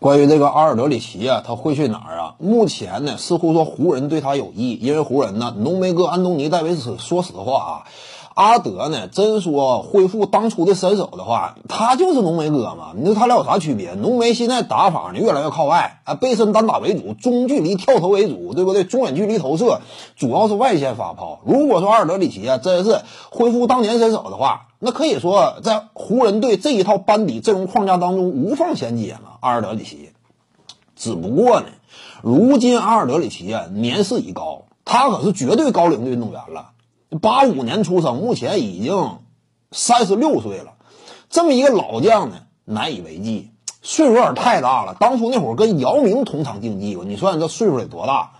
关于这个阿尔德里奇啊，他会去哪儿啊？目前呢，似乎说湖人对他有意，因为湖人呢，浓眉哥安东尼戴维斯，说实话啊，阿德呢，真说恢复当初的身手的话，他就是浓眉哥嘛。你说他俩有啥区别？浓眉现在打法呢越来越靠外啊，背身单打为主，中距离跳投为主，对不对？中远距离投射主要是外线发炮。如果说阿尔德里奇啊，真是恢复当年身手的话，那可以说在湖人队这一套班底阵容框架当中无缝衔接嘛。阿尔德里奇，只不过呢，如今阿尔德里奇啊年事已高，他可是绝对高龄的运动员了。八五年出生，目前已经三十六岁了，这么一个老将呢，难以为继，岁数有点太大了。当初那会儿跟姚明同场竞技，你算这岁数得多大？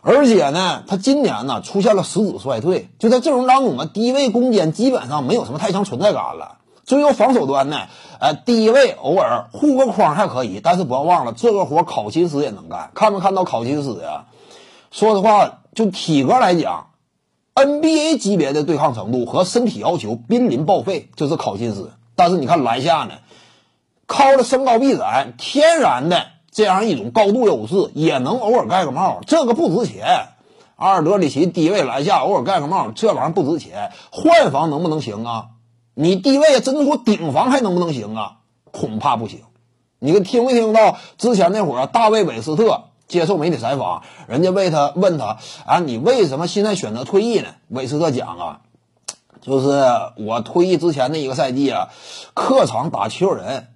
而且呢，他今年呢出现了实质衰退，就在阵容当中啊，低位攻坚基本上没有什么太强存在感了。最后防守端呢，呃，低位偶尔护个框还可以，但是不要忘了，这个活考辛斯也能干。看没看到考辛斯呀？说实话，就体格来讲。NBA 级别的对抗程度和身体要求濒临报废，就是考辛斯。但是你看篮下呢，靠着身高臂展，天然的这样一种高度优势，也能偶尔盖个帽，这个不值钱。阿尔德里奇低位篮下偶尔盖个帽，这玩意儿不值钱。换防能不能行啊？你低位真的说顶防还能不能行啊？恐怕不行。你听没听到之前那会儿大卫韦斯特？接受媒体采访，人家为他问他啊，你为什么现在选择退役呢？韦斯特讲啊，就是我退役之前的一个赛季啊，客场打奇尔人，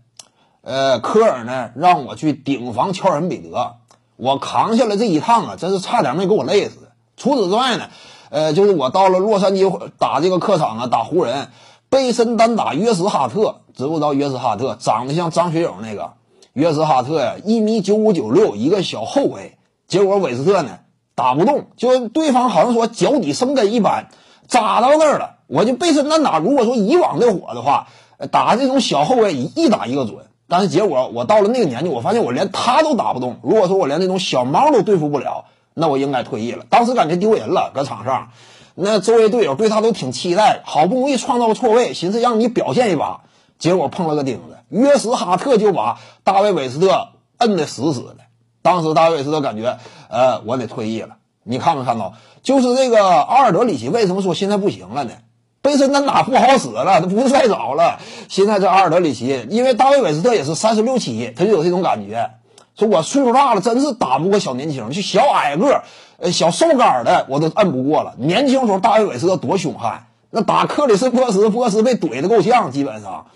呃，科尔呢让我去顶防乔恩彼得，我扛下了这一趟啊，真是差点没给我累死。除此之外呢，呃，就是我到了洛杉矶打这个客场啊，打湖人，背身单打约什哈特，知不知道约什哈特长得像张学友那个？约什哈特呀，一米九五九六，一个小后卫。结果韦斯特呢打不动，就对方好像说脚底生根一般扎到那儿了。我就背身单打，如果说以往的我的话，打这种小后卫一打一个准。但是结果我到了那个年纪，我发现我连他都打不动。如果说我连那种小猫都对付不了，那我应该退役了。当时感觉丢人了，搁场上，那周围队友对他都挺期待，好不容易创造个错位，寻思让你表现一把。结果碰了个钉子，约什哈特就把大卫韦斯特摁得死死的。当时大卫韦斯特感觉，呃，我得退役了。你看没看到？就是这个阿尔德里奇为什么说现在不行了呢？背身单打不好使了，他不是太早了。现在这阿尔德里奇，因为大卫韦斯特也是三十六七，他就有这种感觉，说我岁数大了，真是打不过小年轻，就小矮个、呃小瘦杆的我都摁不过了。年轻时候大卫韦斯特多凶悍，那打克里斯波什，波什被怼的够呛，基本上。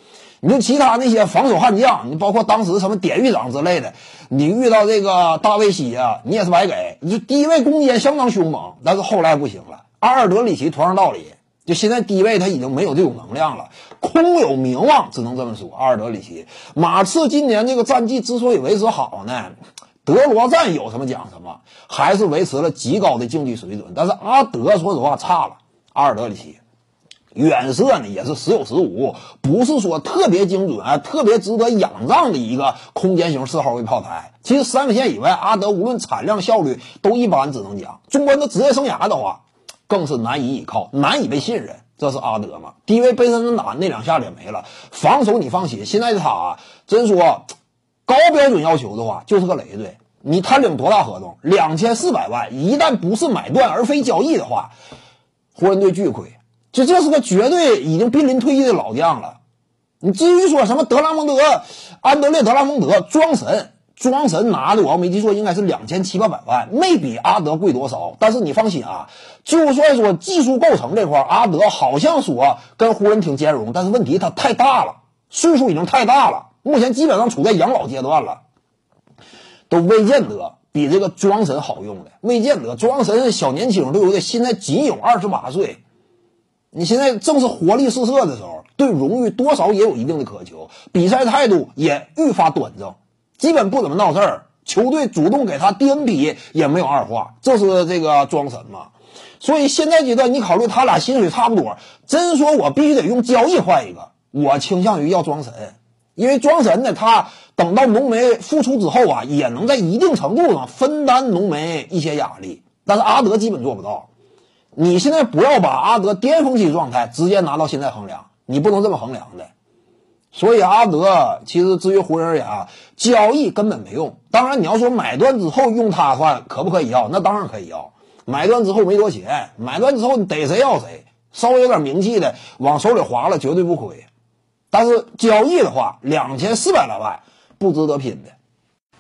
你说其他那些防守悍将，你包括当时什么典狱长之类的，你遇到这个大卫西啊，你也是白给。就低位攻坚相当凶猛，但是后来不行了。阿尔德里奇同样道理，就现在低位他已经没有这种能量了，空有名望，只能这么说。阿尔德里奇，马刺今年这个战绩之所以维持好呢，德罗赞有什么讲什么，还是维持了极高的竞技水准。但是阿德说实话差了，阿尔德里奇。远射呢也是时有时无，不是说特别精准啊，特别值得仰仗的一个空间型四号位炮台。其实三个线以外，阿德无论产量效率都一般，只能讲。纵观他职业生涯的话，更是难以依靠，难以被信任。这是阿德嘛？低位背身能打那两下也没了，防守你放心。现在的他啊，真说高标准要求的话，就是个累赘。你他领多大合同？两千四百万，一旦不是买断而非交易的话，湖人队巨亏。就这是个绝对已经濒临退役的老将了。你至于说什么德拉蒙德、安德烈·德拉蒙德装神，装神拿的我要没记错应该是两千七八百万，没比阿德贵多少。但是你放心啊，就算说技术构成这块，阿德好像说跟湖人挺兼容，但是问题他太大了，岁数已经太大了，目前基本上处在养老阶段了，都未见得比这个装神好用的，未见得装神小年轻对不对？现在仅有二十八岁。你现在正是活力四射的时候，对荣誉多少也有一定的渴求，比赛态度也愈发端正，基本不怎么闹事儿。球队主动给他 DNP 也没有二话，这是这个庄神嘛？所以现在阶段，你考虑他俩薪水差不多，真说我必须得用交易换一个，我倾向于要庄神，因为庄神呢，他等到浓眉复出之后啊，也能在一定程度上分担浓眉一些压力，但是阿德基本做不到。你现在不要把阿德巅峰期状态直接拿到现在衡量，你不能这么衡量的。所以阿德其实至于湖人而言啊，交易根本没用。当然，你要说买断之后用他的话，可不可以要？那当然可以要。买断之后没多钱，买断之后你逮谁要谁，稍微有点名气的往手里划了绝对不亏。但是交易的话，两千四百来万不值得拼的。